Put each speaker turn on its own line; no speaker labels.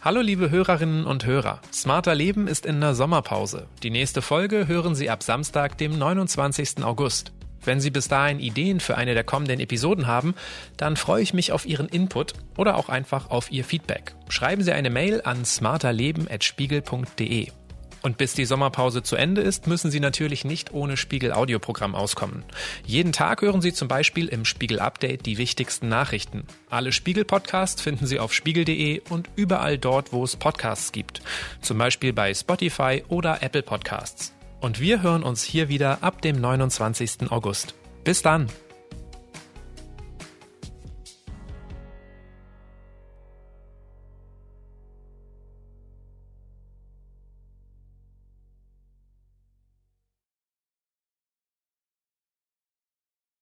Hallo liebe Hörerinnen und Hörer. Smarter Leben ist in der Sommerpause. Die nächste Folge hören Sie ab Samstag, dem 29. August. Wenn Sie bis dahin Ideen für eine der kommenden Episoden haben, dann freue ich mich auf Ihren Input oder auch einfach auf Ihr Feedback. Schreiben Sie eine Mail an smarterleben.spiegel.de. Und bis die Sommerpause zu Ende ist, müssen Sie natürlich nicht ohne Spiegel Audioprogramm auskommen. Jeden Tag hören Sie zum Beispiel im Spiegel Update die wichtigsten Nachrichten. Alle Spiegel Podcasts finden Sie auf spiegel.de und überall dort, wo es Podcasts gibt. Zum Beispiel bei Spotify oder Apple Podcasts. Und wir hören uns hier wieder ab dem 29. August. Bis dann!